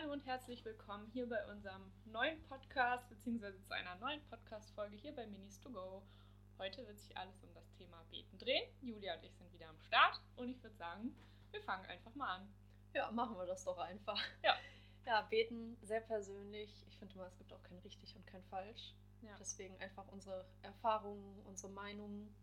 Hallo und herzlich willkommen hier bei unserem neuen Podcast, beziehungsweise zu einer neuen Podcast-Folge hier bei Minis to Go. Heute wird sich alles um das Thema Beten drehen. Julia und ich sind wieder am Start und ich würde sagen, wir fangen einfach mal an. Ja, machen wir das doch einfach. Ja. Ja, beten sehr persönlich. Ich finde immer, es gibt auch kein richtig und kein falsch. Ja. Deswegen einfach unsere Erfahrungen, unsere Meinungen.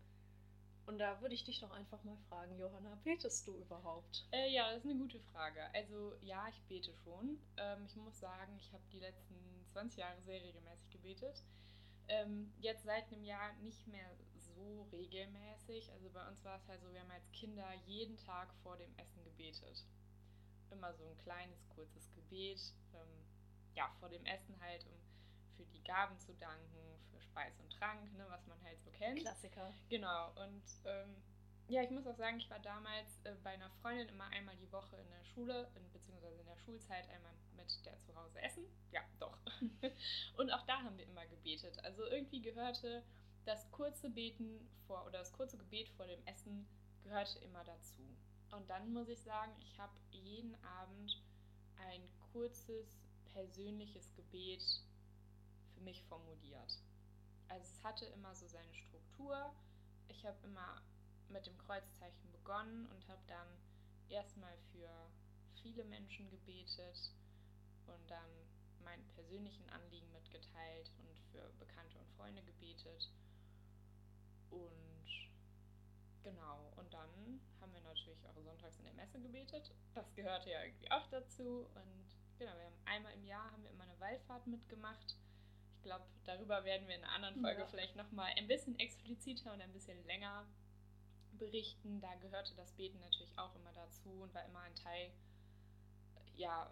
Und da würde ich dich doch einfach mal fragen, Johanna, betest du überhaupt? Äh, ja, das ist eine gute Frage. Also ja, ich bete schon. Ähm, ich muss sagen, ich habe die letzten 20 Jahre sehr regelmäßig gebetet. Ähm, jetzt seit einem Jahr nicht mehr so regelmäßig. Also bei uns war es halt so, wir haben als Kinder jeden Tag vor dem Essen gebetet. Immer so ein kleines, kurzes Gebet. Ähm, ja, vor dem Essen halt, um für die Gaben zu danken, für Speis und Trank, ne, was man halt so kennt. Klassiker. Genau, und ähm, ja, ich muss auch sagen, ich war damals äh, bei einer Freundin immer einmal die Woche in der Schule, in, beziehungsweise in der Schulzeit einmal mit der zu Hause essen. Ja, doch. und auch da haben wir immer gebetet. Also irgendwie gehörte das kurze Beten vor oder das kurze Gebet vor dem Essen gehörte immer dazu. Und dann muss ich sagen, ich habe jeden Abend ein kurzes persönliches Gebet für mich formuliert. Also es hatte immer so seine Struktur. Ich habe immer mit dem Kreuzzeichen begonnen und habe dann erstmal für viele Menschen gebetet und dann meinen persönlichen Anliegen mitgeteilt und für Bekannte und Freunde gebetet. Und genau, und dann haben wir natürlich auch sonntags in der Messe gebetet. Das gehörte ja irgendwie auch dazu. Und genau, wir haben einmal im Jahr haben wir immer eine Wallfahrt mitgemacht. Ich glaube, darüber werden wir in einer anderen Folge Ja. vielleicht nochmal ein bisschen expliziter und ein bisschen länger berichten. Da gehörte das Beten natürlich auch immer dazu und war immer ein Teil, ja,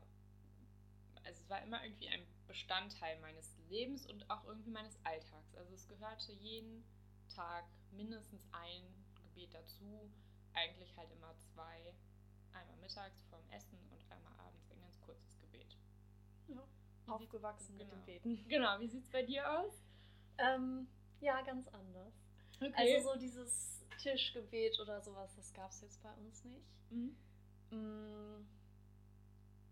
also es war immer irgendwie ein Bestandteil meines Lebens und auch irgendwie meines Alltags. Also es gehörte jeden Tag mindestens ein Gebet dazu, eigentlich halt immer zwei. Einmal mittags vorm Essen und einmal abends ein ganz kurzes Gebet. Ja. Aufgewachsen sieht- mit dem genau. Beten. Genau, wie sieht es bei dir aus? Ähm, ja, ganz anders. Okay. Also so dieses Tischgebet oder sowas, das gab es jetzt bei uns nicht. Mhm. Mm,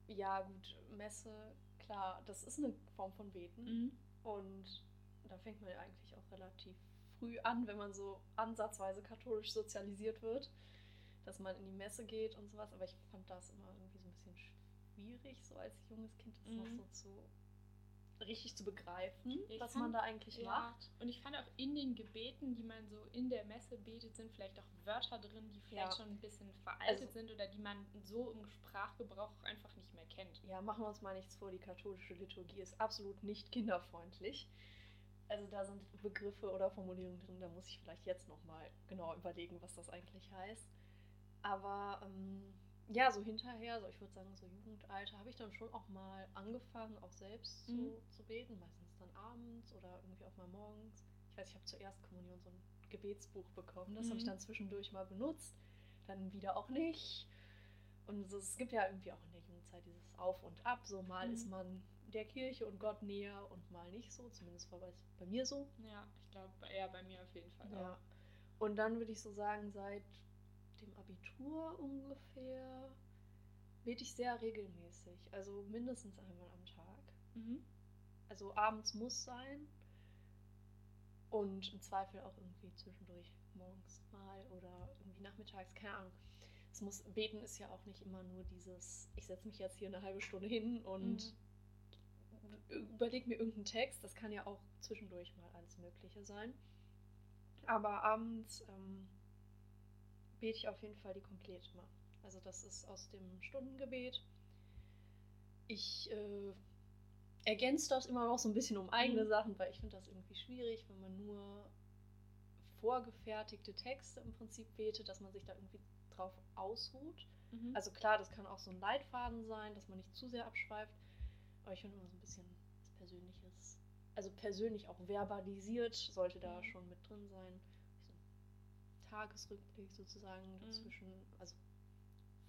Ja, gut, Messe, klar, das ist eine Form von Beten. Mhm. Und da fängt man ja eigentlich auch relativ früh an, wenn man so ansatzweise katholisch sozialisiert wird, dass man in die Messe geht und sowas. Aber ich fand das immer irgendwie so ein bisschen schwierig, so als junges Kind das noch Mhm. so zu richtig zu begreifen, ich was fand- man da eigentlich Ja, macht. und ich fand auch in den Gebeten, die man so in der Messe betet, sind vielleicht auch Wörter drin, die vielleicht Ja. schon ein bisschen veraltet Also- sind oder die man so im Sprachgebrauch auch einfach nicht mehr kennt. Ja, machen wir uns mal nichts vor, die katholische Liturgie ist absolut nicht kinderfreundlich. Also da sind Begriffe oder Formulierungen drin, da muss ich vielleicht jetzt nochmal genau überlegen, was das eigentlich heißt. Aber ähm, ja, so hinterher, so ich würde sagen, so Jugendalter, habe ich dann schon auch mal angefangen, auch selbst Mhm. so zu beten, meistens dann abends oder irgendwie auch mal morgens. Ich weiß, ich habe zur Erstkommunion so ein Gebetsbuch bekommen, das habe ich Mhm. dann zwischendurch mal benutzt, dann wieder auch nicht. Und so, es gibt ja irgendwie auch in der Jugendzeit dieses Auf und Ab. So mal Mhm. ist man der Kirche und Gott näher und mal nicht so. Zumindest war es bei mir so. Ja, ich glaube, eher bei mir auf jeden Fall Ja. auch. Und dann würde ich so sagen, seit dem Abitur ungefähr bete ich sehr regelmäßig. Also mindestens einmal am Tag. Mhm. Also abends muss sein. Und im Zweifel auch irgendwie zwischendurch morgens mal oder irgendwie nachmittags, keine Ahnung. Es muss, beten ist ja auch nicht immer nur dieses, ich setze mich jetzt hier eine halbe Stunde hin und überlege mir irgendeinen Text. Das kann ja auch zwischendurch mal alles Mögliche sein. Aber abends ähm, bete ich auf jeden Fall die Kompletma. Also das ist aus dem Stundengebet. Ich äh, ergänze das immer noch so ein bisschen um eigene Mhm. Sachen, weil ich finde das irgendwie schwierig, wenn man nur vorgefertigte Texte im Prinzip betet, dass man sich da irgendwie drauf ausruht. Mhm. Also klar, das kann auch so ein Leitfaden sein, dass man nicht zu sehr abschweift. Aber ich finde immer so ein bisschen was Persönliches. Also persönlich auch verbalisiert sollte da Mhm. schon mit drin sein. Tagesrückblick sozusagen dazwischen. Also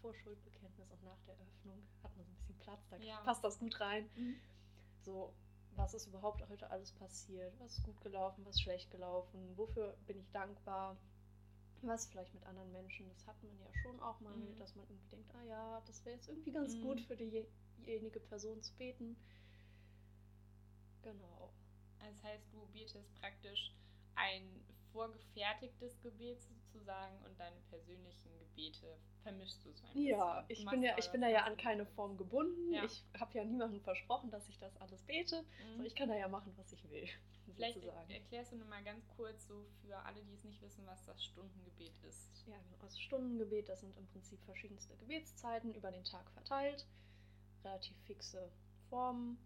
vor Schuldbekenntnis und nach der Öffnung hat man so ein bisschen Platz, da Ja. passt das gut rein. Mhm. So, was ist überhaupt heute alles passiert? Was ist gut gelaufen, was ist schlecht gelaufen? Wofür bin ich dankbar? was vielleicht mit anderen Menschen, das hat man ja schon auch mal, Mhm. dass man irgendwie denkt, ah ja, das wäre jetzt irgendwie ganz Mhm. gut für diejenige Person zu beten. Genau. Das heißt, du betest praktisch ein vorgefertigtes Gebet sozusagen und deine persönlichen Gebete vermischst du so ein Ja, bisschen. ich Du bin ja, da ich bin da ja an keine. Form gebunden. Ja. Ich habe ja niemandem versprochen, dass ich das alles bete. Mhm. So, ich kann da ja machen, was ich will, Vielleicht sozusagen. erklärst du nur mal ganz kurz so für alle, die es nicht wissen, was das Stundengebet ist. Ja, genau. Also Stundengebet, das sind im Prinzip verschiedenste Gebetszeiten über den Tag verteilt. Relativ fixe Formen.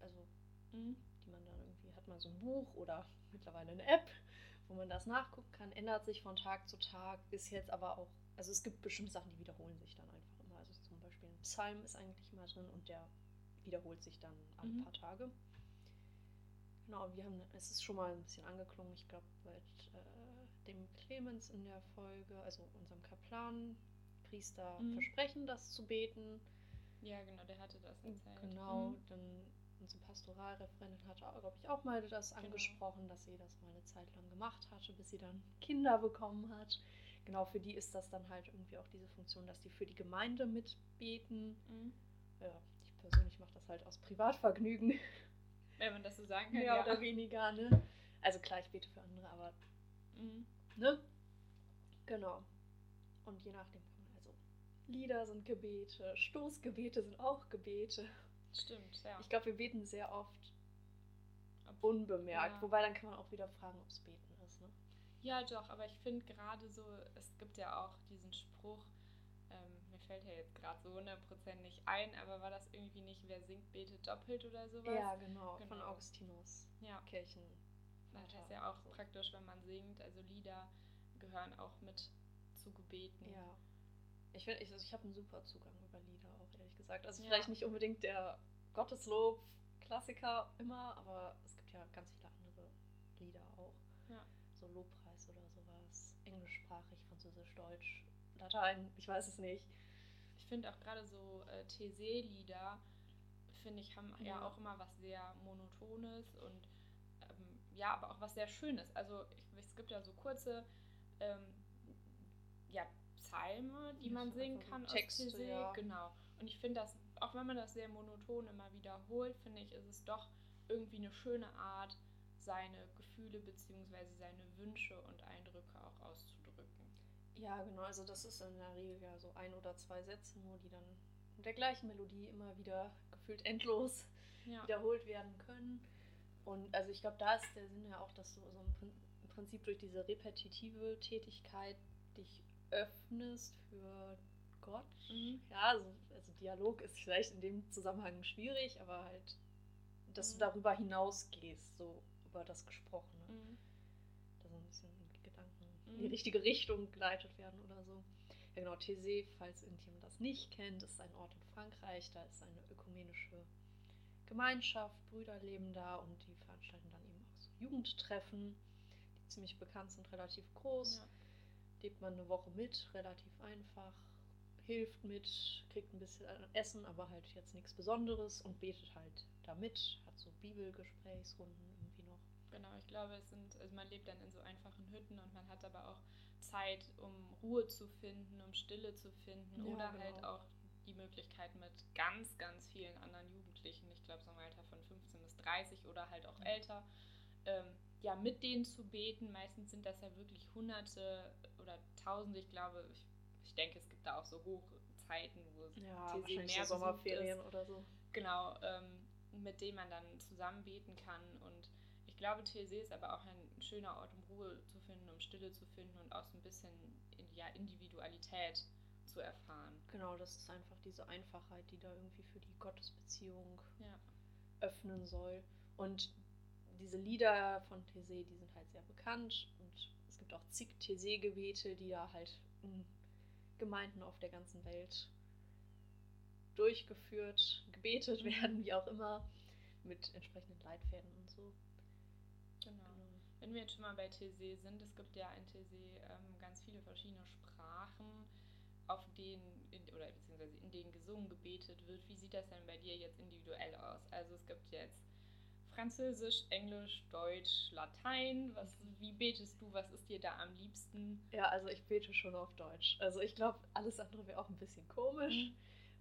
Also Mhm. die man dann irgendwie, hat man so ein Buch oder mittlerweile eine App, wo man das nachgucken kann, ändert sich von Tag zu Tag, ist jetzt aber auch, also es gibt bestimmte Sachen, die wiederholen sich dann einfach immer. Also zum Beispiel ein Psalm ist eigentlich immer drin und der wiederholt sich dann alle Mhm. paar Tage. Genau, wir haben, es ist schon mal ein bisschen angeklungen, ich glaube, mit äh, dem Clemens in der Folge, also unserem Kaplan, Priester Mhm. versprechen, das zu beten. Ja, genau, der hatte das erzählt. Genau, Mhm. dann unsere Pastoralreferentin hatte, glaube ich, auch mal das Genau. angesprochen, dass sie das mal eine Zeit lang gemacht hatte, bis sie dann Kinder bekommen hat. Genau, für die ist das dann halt irgendwie auch diese Funktion, dass die für die Gemeinde mitbeten. Mhm. Ja, ich persönlich mache das halt aus Privatvergnügen, Wenn man das so sagen kann. mehr ja. oder weniger, ne? Also klar, ich bete für andere, aber Mhm. ne? Genau. Und je nachdem also Lieder sind Gebete, Stoßgebete sind auch Gebete. Stimmt, ja. Ich glaube, wir beten sehr oft Ob- unbemerkt. Ja. Wobei dann kann man auch wieder fragen, ob es beten ist. Ne? Ja, doch, aber ich finde gerade so, es gibt ja auch diesen Spruch, ähm, mir fällt ja jetzt gerade so 100% nicht ein, aber war das irgendwie nicht, wer singt, betet doppelt oder sowas? Ja, genau, Von Genau. Augustinus Ja, Kirchen. das heißt ja auch so. praktisch, wenn man singt, also Lieder gehören auch mit zu Gebeten. Ja. Ich, find- ich, also ich habe einen super Zugang über Lieder auch, ehrlich gesagt. Also Ja. vielleicht nicht unbedingt der Gotteslob-Klassiker immer, aber es gibt ja ganz viele andere Lieder auch. Ja. So Lobpreis oder sowas. Englischsprachig, Französisch, Deutsch, Latein, ich weiß es nicht. Ich finde auch gerade so äh, TC-Lieder, finde ich, haben ja. Ja. auch immer was sehr Monotones und ähm, ja, aber auch was sehr Schönes. Also ich, es gibt ja so kurze ähm, ja, Psalme, die Ja, man singen kann Texte, aus ja. Genau. Und ich finde das, auch wenn man das sehr monoton immer wiederholt, finde ich, ist es doch irgendwie eine schöne Art, seine Gefühle bzw. seine Wünsche und Eindrücke auch auszudrücken. Ja, genau. Also das ist in der Regel ja so ein oder zwei Sätze nur, die dann mit der gleichen Melodie immer wieder gefühlt endlos Ja. wiederholt werden können. Und also ich glaube, da ist der Sinn ja auch, dass du so im Prinzip durch diese repetitive Tätigkeit dich öffnest für Gott. Mhm. Ja, also, also Dialog ist vielleicht in dem Zusammenhang schwierig, aber halt, dass Mhm. du darüber hinausgehst, so über das Gesprochene. Mhm. Da so ein bisschen die Gedanken in die Mhm. richtige Richtung geleitet werden oder so. Ja genau, Thésée, falls irgendjemand das nicht kennt, ist ein Ort in Frankreich, da ist eine ökumenische Gemeinschaft, Brüder leben da und die veranstalten dann eben auch so Jugendtreffen, die ziemlich bekannt sind, relativ groß. Ja. Lebt man eine Woche mit, relativ einfach, hilft mit, kriegt ein bisschen Essen, aber halt jetzt nichts Besonderes und betet halt da mit, hat so Bibelgesprächsrunden irgendwie noch. Genau, ich glaube, es sind, also man lebt dann in so einfachen Hütten und man hat aber auch Zeit, um Ruhe zu finden, um Stille zu finden Ja, oder genau. halt auch die Möglichkeit mit ganz, ganz vielen anderen Jugendlichen, ich glaube so im Alter von 15 bis 30 oder halt auch Mhm. älter, ähm, ja, mit denen zu beten. Meistens sind das ja wirklich Hunderte oder Tausende, ich glaube, ich, ich denke, es gibt da auch so Hochzeiten, wo es Ja, TC mehr so Sommerferien ist. oder so. Genau, ähm, mit denen man dann zusammen beten kann. Und ich glaube, TLC ist aber auch ein schöner Ort, um Ruhe zu finden, um Stille zu finden und auch so ein bisschen in, ja, Individualität zu erfahren. Genau, das ist einfach diese Einfachheit, die da irgendwie für die Gottesbeziehung Ja. öffnen soll. Und diese Lieder von Thésée, die sind halt sehr bekannt und es gibt auch zig Thésée-Gebete, die da halt in Gemeinden auf der ganzen Welt durchgeführt, gebetet Mhm. werden, wie auch immer, mit entsprechenden Leitfäden und so. Genau. Wenn wir jetzt schon mal bei TC sind, es gibt ja in TC ähm, ganz viele verschiedene Sprachen, auf denen, in, oder beziehungsweise in denen gesungen, gebetet wird. Wie sieht das denn bei dir jetzt individuell aus? Also es gibt jetzt Französisch, Englisch, Deutsch, Latein. Was, wie betest du? Was ist dir da am liebsten? Ja, also ich bete schon auf Deutsch. Also ich glaube, alles andere wäre auch ein bisschen komisch, mhm.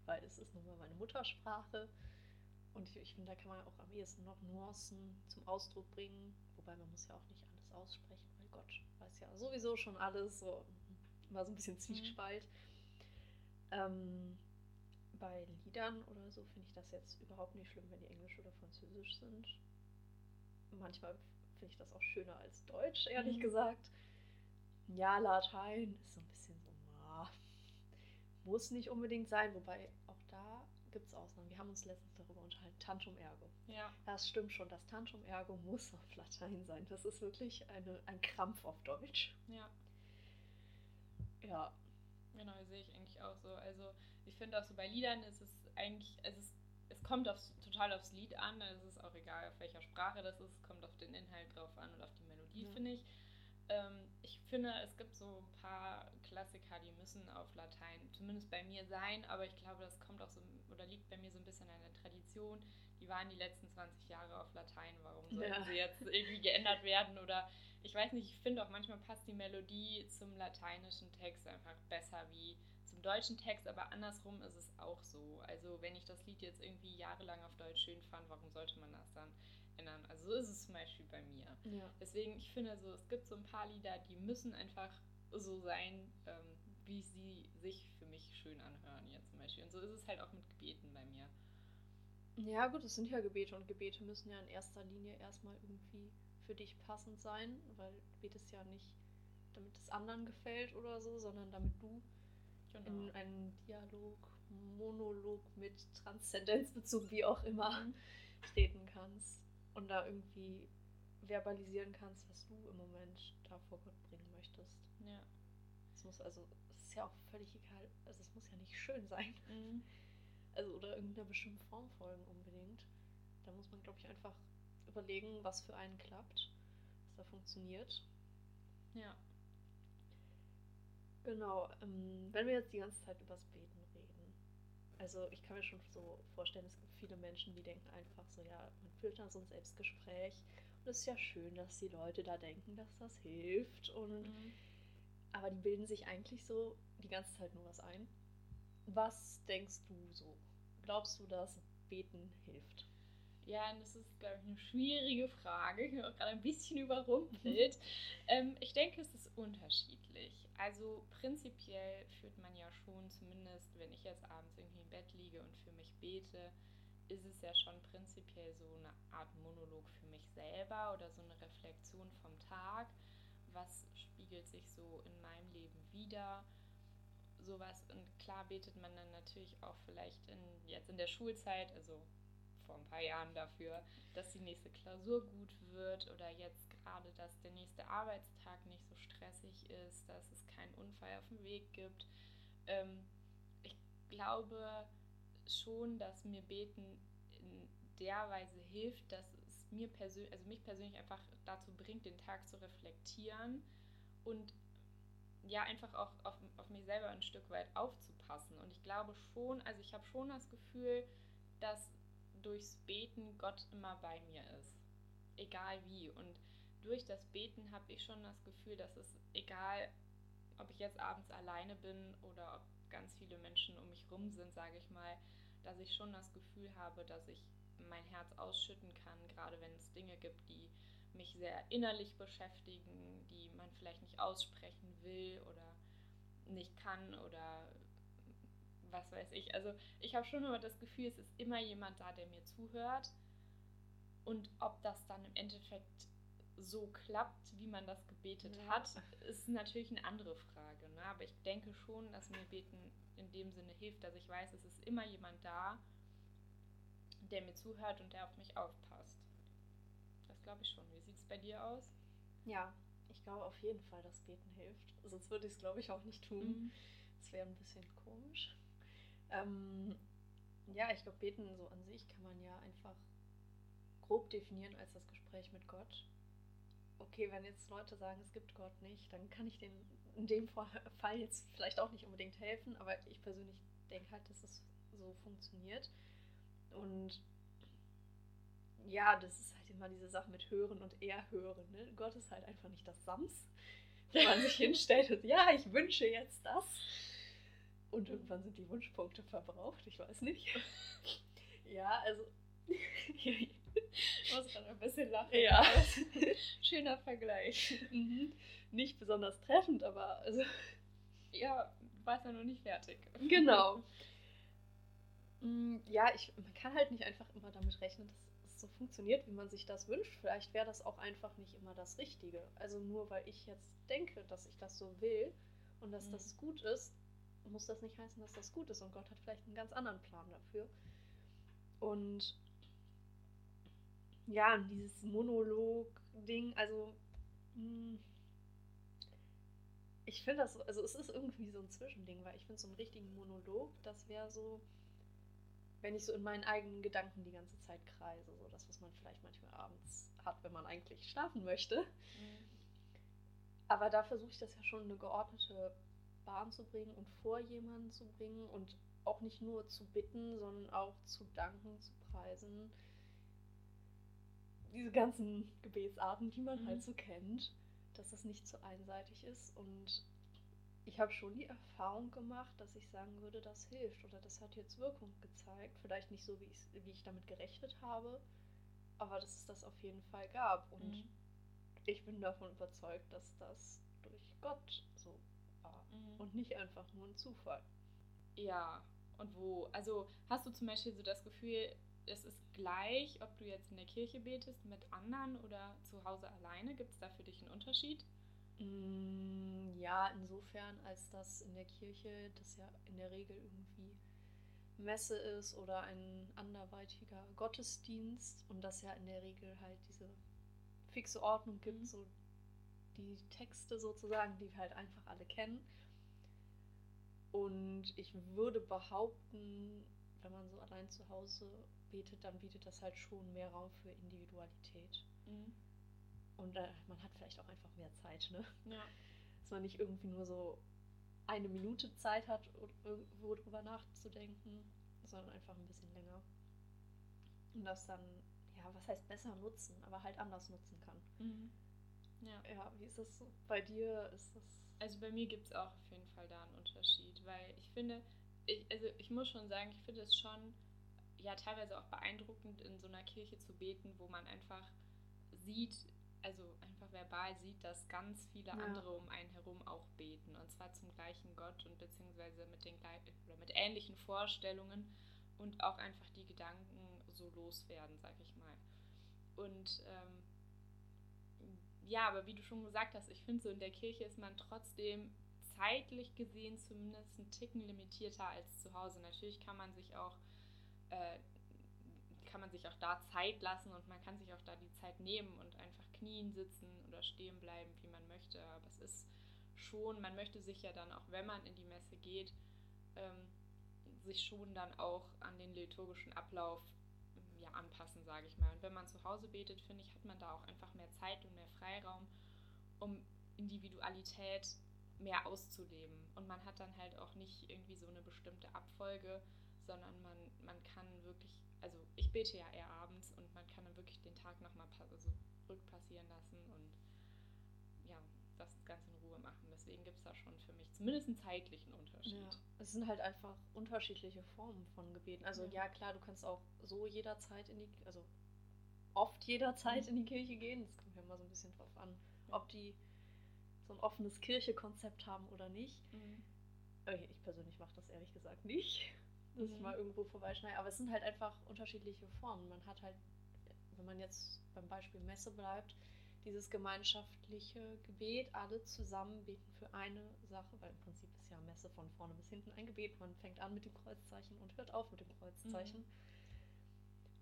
weil es ist nun mal meine Muttersprache. Und ich, ich finde, da kann man auch am ehesten noch Nuancen zum Ausdruck bringen. Wobei man muss ja auch nicht alles aussprechen, weil Gott weiß ja sowieso schon alles. So war so ein bisschen. Zwiespalt. Mhm. Ähm, bei Liedern oder so finde ich das jetzt überhaupt nicht schlimm, wenn die Englisch oder Französisch sind. Manchmal finde ich das auch schöner als Deutsch, ehrlich mhm. gesagt. Ja, Latein ist so ein bisschen so, na, muss nicht unbedingt sein, wobei auch da gibt es Ausnahmen. Wir haben uns letztens darüber unterhalten, Tantum Ergo. Ja. Das stimmt schon, das Tantum Ergo muss auf Latein sein. Das ist wirklich eine, ein Krampf auf Deutsch. Ja. Ja. Genau, sehe ich eigentlich auch so. Also ich finde auch so bei Liedern ist es eigentlich, es, es kommt aufs, total aufs Lied an, es ist auch egal, auf welcher Sprache das ist, es kommt auf den Inhalt drauf an und auf die Melodie, ja. finde ich. Ähm, ich finde, es gibt so ein paar Klassiker, die müssen auf Latein zumindest bei mir sein, aber ich glaube, das kommt auch so, oder liegt bei mir so ein bisschen an der Tradition. Die waren die letzten 20 Jahre auf Latein, warum sollten ja. sie jetzt irgendwie geändert werden? Oder ich weiß nicht, ich finde auch manchmal passt die Melodie zum lateinischen Text einfach besser wie deutschen Text, aber andersrum ist es auch so. Also wenn ich das Lied jetzt irgendwie jahrelang auf Deutsch schön fand, warum sollte man das dann ändern? Also so ist es zum Beispiel bei mir. Ja. Deswegen, ich finde so, es gibt so ein paar Lieder, die müssen einfach so sein, ähm, wie sie sich für mich schön anhören jetzt zum Beispiel. Und so ist es halt auch mit Gebeten bei mir. Ja gut, es sind ja Gebete und Gebete müssen ja in erster Linie erstmal irgendwie für dich passend sein, weil du betest ja nicht, damit es anderen gefällt oder so, sondern damit du genau. in einen Dialog, Monolog mit Transzendenzbezug, wie auch immer, mhm. treten kannst und da irgendwie verbalisieren kannst, was du im Moment da vor Gott bringen möchtest. Ja. Es muss also, es ist ja auch völlig egal, also es muss ja nicht schön sein. Mhm. Also oder irgendeiner bestimmten Form folgen unbedingt. Da muss man, glaube ich, einfach überlegen, was für einen klappt, was da funktioniert. Ja. Genau, ähm, wenn wir jetzt die ganze Zeit übers Beten reden. Also ich kann mir schon so vorstellen, es gibt viele Menschen, die denken einfach so, ja, man führt dann so ein Selbstgespräch und es ist ja schön, dass die Leute da denken, dass das hilft und mhm. aber die bilden sich eigentlich so die ganze Zeit nur was ein. Was denkst du so? Glaubst du, dass Beten hilft? Ja, das ist, glaube ich, eine schwierige Frage. Ich bin auch gerade ein bisschen überrumpelt. ähm, ich denke, es ist unterschiedlich. Also prinzipiell führt man ja schon, zumindest wenn ich jetzt abends irgendwie im Bett liege und für mich bete, ist es ja schon prinzipiell so eine Art Monolog für mich selber oder so eine Reflexion vom Tag. Was spiegelt sich so in meinem Leben wieder? Sowas. Und klar betet man dann natürlich auch vielleicht in, jetzt in der Schulzeit, also vor ein paar Jahren dafür, dass die nächste Klausur gut wird oder jetzt gerade, dass der nächste Arbeitstag nicht so stressig ist, dass es keinen Unfall auf dem Weg gibt. Ähm, ich glaube schon, dass mir Beten in der Weise hilft, dass es mir persönlich, also mich persönlich einfach dazu bringt, den Tag zu reflektieren und ja, einfach auch auf, auf mich selber ein Stück weit aufzupassen. Und ich glaube schon, also ich habe schon das Gefühl, dass durchs Beten Gott immer bei mir ist. Egal wie. Und durch das Beten habe ich schon das Gefühl, dass es egal, ob ich jetzt abends alleine bin oder ob ganz viele Menschen um mich rum sind, sage ich mal, dass ich schon das Gefühl habe, dass ich mein Herz ausschütten kann, gerade wenn es Dinge gibt, die mich sehr innerlich beschäftigen, die man vielleicht nicht aussprechen will oder nicht kann oder was weiß ich. Also ich habe schon immer das Gefühl, es ist immer jemand da, der mir zuhört. Und ob das dann im Endeffekt so klappt, wie man das gebetet ja. hat, ist natürlich eine andere Frage. Ne? Aber ich denke schon, dass mir Beten in dem Sinne hilft, dass ich weiß, es ist immer jemand da, der mir zuhört und der auf mich aufpasst. Das glaube ich schon. Wie sieht es bei dir aus? Ja, ich glaube auf jeden Fall, dass Beten hilft. Sonst würde ich es, glaube ich, auch nicht tun. Es mhm. wäre ein bisschen komisch. Ähm, ja, ich glaube, beten so an sich kann man ja einfach grob definieren als das Gespräch mit Gott. Okay, wenn jetzt Leute sagen, es gibt Gott nicht, dann kann ich denen in dem Fall jetzt vielleicht auch nicht unbedingt helfen, aber ich persönlich denke halt, dass es so funktioniert. Und ja, das ist halt immer diese Sache mit Hören und Erhören. Ne? Gott ist halt einfach nicht das Sams, wo man sich hinstellt und ja, ich wünsche jetzt das. Und irgendwann sind die Wunschpunkte verbraucht, ich weiß nicht. ja, also. ich muss gerade ein bisschen lachen. Ja. Schöner Vergleich. Mhm. Nicht besonders treffend, aber also. Ja, du warst ja noch nicht fertig. Genau. Mm, Ja, ich, man kann halt nicht einfach immer damit rechnen, dass es so funktioniert, wie man sich das wünscht. Vielleicht wäre das auch einfach nicht immer das Richtige. Also nur weil ich jetzt denke, dass ich das so will und dass Mhm. das gut ist, muss das nicht heißen, dass das gut ist. Und Gott hat vielleicht einen ganz anderen Plan dafür. Und ja, dieses Monolog-Ding, also mm, ich finde das, so- also es ist irgendwie so ein Zwischending, weil ich finde so einen richtigen Monolog, das wäre so, wenn ich so in meinen eigenen Gedanken die ganze Zeit kreise, so das, was man vielleicht manchmal abends hat, wenn man eigentlich schlafen möchte. Aber da versuche ich das ja schon in eine geordnete Bahn zu bringen und vor jemanden zu bringen und auch nicht nur zu bitten, sondern auch zu danken, zu preisen. Diese ganzen Gebetsarten, die man Mhm. halt so kennt, dass das nicht so einseitig ist. Und ich habe schon die Erfahrung gemacht, dass ich sagen würde, das hilft oder das hat jetzt Wirkung gezeigt. Vielleicht nicht so, wie, wie ich damit gerechnet habe, aber dass es das auf jeden Fall gab. Und Mhm. ich bin davon überzeugt, dass das durch Gott so Mhm. und nicht einfach nur ein Zufall. Ja, und wo? Also hast du zum Beispiel so das Gefühl, es ist gleich, ob du jetzt in der Kirche betest mit anderen oder zu Hause alleine? Gibt es da für dich einen Unterschied? Mm, Ja, insofern, als das in der Kirche das ja in der Regel irgendwie Messe ist oder ein anderweitiger Gottesdienst und das ja in der Regel halt diese fixe Ordnung gibt, Mhm. so die Texte sozusagen, die wir halt einfach alle kennen. Und ich würde behaupten, wenn man so allein zu Hause betet, dann bietet das halt schon mehr Raum für Individualität. Und äh, man hat vielleicht auch einfach mehr Zeit, ne? Ja. Dass man nicht irgendwie nur so eine Minute Zeit hat, irgendwo drüber nachzudenken, sondern einfach ein bisschen länger. Und das dann, ja, was heißt besser nutzen, aber halt anders nutzen kann. Mhm. Ja. Ja, wie ist das so? Bei dir ist das. Also bei mir gibt es auch auf jeden Fall da einen Unterschied, weil ich finde, ich, also ich muss schon sagen, ich finde es schon ja teilweise auch beeindruckend, in so einer Kirche zu beten, wo man einfach sieht, also einfach verbal sieht, dass ganz viele Ja. andere um einen herum auch beten und zwar zum gleichen Gott und beziehungsweise mit den oder mit ähnlichen Vorstellungen und auch einfach die Gedanken so loswerden, sag ich mal. Und ähm, ja, aber wie du schon gesagt hast, ich finde so in der Kirche ist man trotzdem zeitlich gesehen zumindest einen Ticken limitierter als zu Hause. Natürlich kann man sich auch äh, kann man sich auch da Zeit lassen und man kann sich auch da die Zeit nehmen und einfach knien, sitzen oder stehen bleiben, wie man möchte. Aber es ist schon, man möchte sich ja dann auch, wenn man in die Messe geht, ähm, sich schon dann auch an den liturgischen Ablauf ja, anpassen, sage ich mal. Und wenn man zu Hause betet, finde ich, hat man da auch einfach mehr Zeit und mehr Freiraum, um Individualität mehr auszuleben. Und man hat dann halt auch nicht irgendwie so eine bestimmte Abfolge, sondern man, man kann wirklich, also ich bete ja eher abends und man kann dann wirklich den Tag nochmal also rückpassieren lassen und das Ganze in Ruhe machen. Deswegen gibt es da schon für mich zumindest einen zeitlichen Unterschied. Ja, es sind halt einfach unterschiedliche Formen von Gebeten. Also Ja. ja, klar, du kannst auch so jederzeit in die, also oft jederzeit in die Kirche gehen. Das kommt ja immer so ein bisschen drauf an, ob die so ein offenes Kirchekonzept haben oder nicht. Mhm. Okay, ich persönlich mache das ehrlich gesagt nicht, dass ich Mhm. mal irgendwo vorbeischneide. Aber es sind halt einfach unterschiedliche Formen. Man hat halt, wenn man jetzt beim Beispiel Messe bleibt, dieses gemeinschaftliche Gebet, alle zusammen beten für eine Sache, weil im Prinzip ist ja Messe von vorne bis hinten ein Gebet. Man fängt an mit dem Kreuzzeichen und hört auf mit dem Kreuzzeichen. Mhm.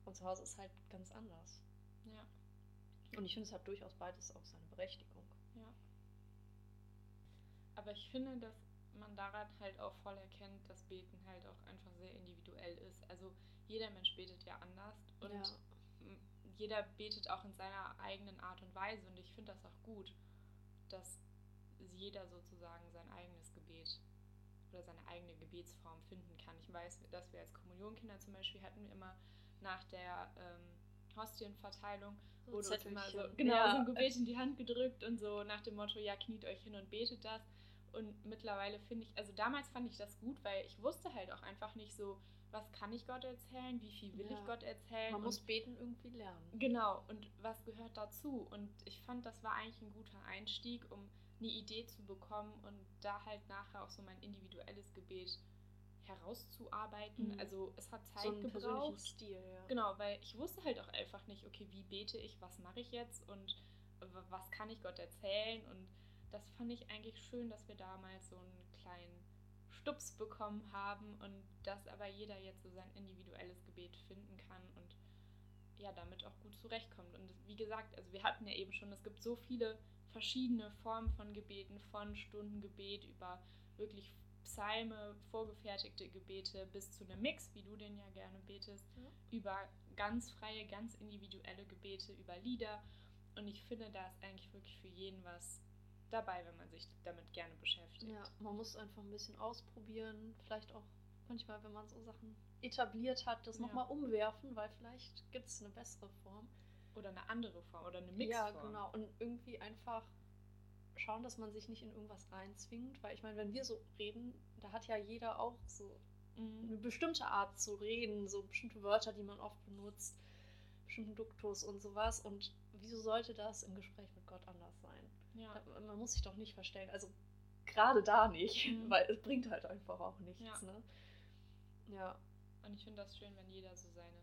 Und zu Hause ist halt ganz anders. Ja, Und ich finde, es hat durchaus beides auch seine Berechtigung. ja. Aber ich finde, dass man daran halt auch voll erkennt, dass Beten halt auch einfach sehr individuell ist. Also jeder Mensch betet ja anders und Ja. Jeder betet auch in seiner eigenen Art und Weise und ich finde das auch gut, dass jeder sozusagen sein eigenes Gebet oder seine eigene Gebetsform finden kann. Ich weiß, dass wir als Kommunionkinder zum Beispiel hatten wir immer nach der ähm, Hostienverteilung So wurde uns immer so, genau, Ja. so ein Gebet in die Hand gedrückt und so nach dem Motto, ja, kniet euch hin und betet das. Und mittlerweile finde ich, also damals fand ich das gut, weil ich wusste halt auch einfach nicht so, was kann ich Gott erzählen, wie viel will Ja. ich Gott erzählen. Man muss beten irgendwie lernen. Genau, und was gehört dazu? Und ich fand, das war eigentlich ein guter Einstieg, um eine Idee zu bekommen und da halt nachher auch so mein individuelles Gebet herauszuarbeiten. Mhm. Also es hat Zeit so einen gebraucht. Stil, ja. Genau, weil ich wusste halt auch einfach nicht, okay, wie bete ich, was mache ich jetzt und was kann ich Gott erzählen. Und das fand ich eigentlich schön, dass wir damals so einen kleinen Stups bekommen haben und dass aber jeder jetzt so sein individuelles Gebet finden kann und ja, damit auch gut zurechtkommt. Und wie gesagt, also wir hatten ja eben schon, es gibt so viele verschiedene Formen von Gebeten, von Stundengebet über wirklich Psalme, vorgefertigte Gebete bis zu einem Mix, wie du den ja gerne betest, Ja. über ganz freie, ganz individuelle Gebete, über Lieder. Und ich finde, da ist eigentlich wirklich für jeden was dabei, wenn man sich damit gerne beschäftigt. Ja, man muss einfach ein bisschen ausprobieren. Vielleicht auch manchmal, wenn man so Sachen etabliert hat, das Ja. nochmal umwerfen, weil vielleicht gibt es eine bessere Form. Oder eine andere Form oder eine Mixform. Ja, genau. Und irgendwie einfach schauen, dass man sich nicht in irgendwas reinzwingt. Weil ich meine, wenn wir so reden, da hat ja jeder auch so eine Mhm. bestimmte Art zu reden, so bestimmte Wörter, die man oft benutzt, bestimmten Duktus und sowas. Und wieso sollte das im Gespräch mit Gott anders sein? Ja. Da- Man muss sich doch nicht verstellen. Also gerade da nicht, Mhm. weil es bringt halt einfach auch nichts. Ja. Ne? Ja, Und ich finde das schön, wenn jeder so seine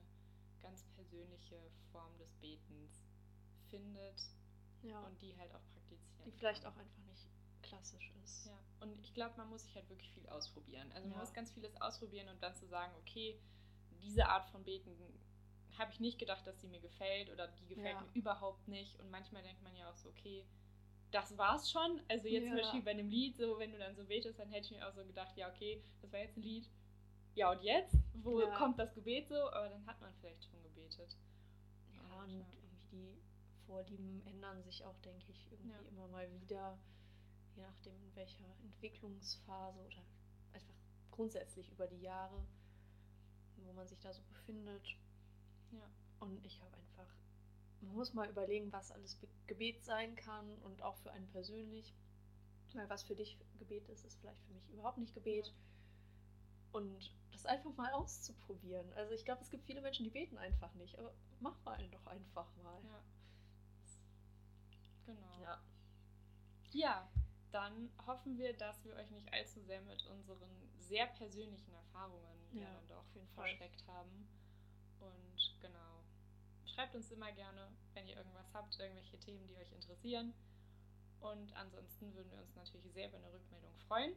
ganz persönliche Form des Betens findet ja. und die halt auch praktizieren. die vielleicht kann. auch einfach nicht klassisch ist. Ja, und ich glaube, man muss sich halt wirklich viel ausprobieren. Also man Ja. muss ganz vieles ausprobieren und dann zu sagen, okay, diese Art von Beten habe ich nicht gedacht, dass sie mir gefällt oder die gefällt Ja. mir überhaupt nicht. Und manchmal denkt man ja auch so, okay, das war's schon. Also jetzt zum Ja. Beispiel bei einem Lied, so wenn du dann so betest, dann hätte ich mir auch so gedacht, ja, okay, das war jetzt ein Lied. Ja, und jetzt? Wo Ja. kommt das Gebet so? Aber dann hat man vielleicht schon gebetet. Ja, Und, und irgendwie die Vorlieben ändern sich auch, denke ich, irgendwie Ja. immer mal wieder, je nachdem in welcher Entwicklungsphase oder einfach grundsätzlich über die Jahre, wo man sich da so befindet. Ja. Und ich habe einfach, man muss mal überlegen, was alles Be- Gebet sein kann und auch für einen persönlich. Weil was für dich Gebet ist, ist vielleicht für mich überhaupt nicht Gebet. Ja. Und das einfach mal auszuprobieren. Also ich glaube, es gibt viele Menschen, die beten einfach nicht, aber mach mal doch einfach mal. Ja. Genau. Ja. Ja, dann hoffen wir, dass wir euch nicht allzu sehr mit unseren sehr persönlichen Erfahrungen ja, Ja, dann doch verschreckt haben. Und genau. Schreibt uns immer gerne, wenn ihr irgendwas habt, irgendwelche Themen, die euch interessieren. Und ansonsten würden wir uns natürlich sehr über eine Rückmeldung freuen.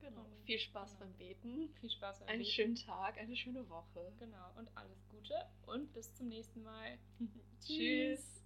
Genau. Und- Viel Spaß genau. beim Beten. Viel Spaß beim Einen Beten. schönen Tag, eine schöne Woche. Genau, und alles Gute und bis zum nächsten Mal. Tschüss.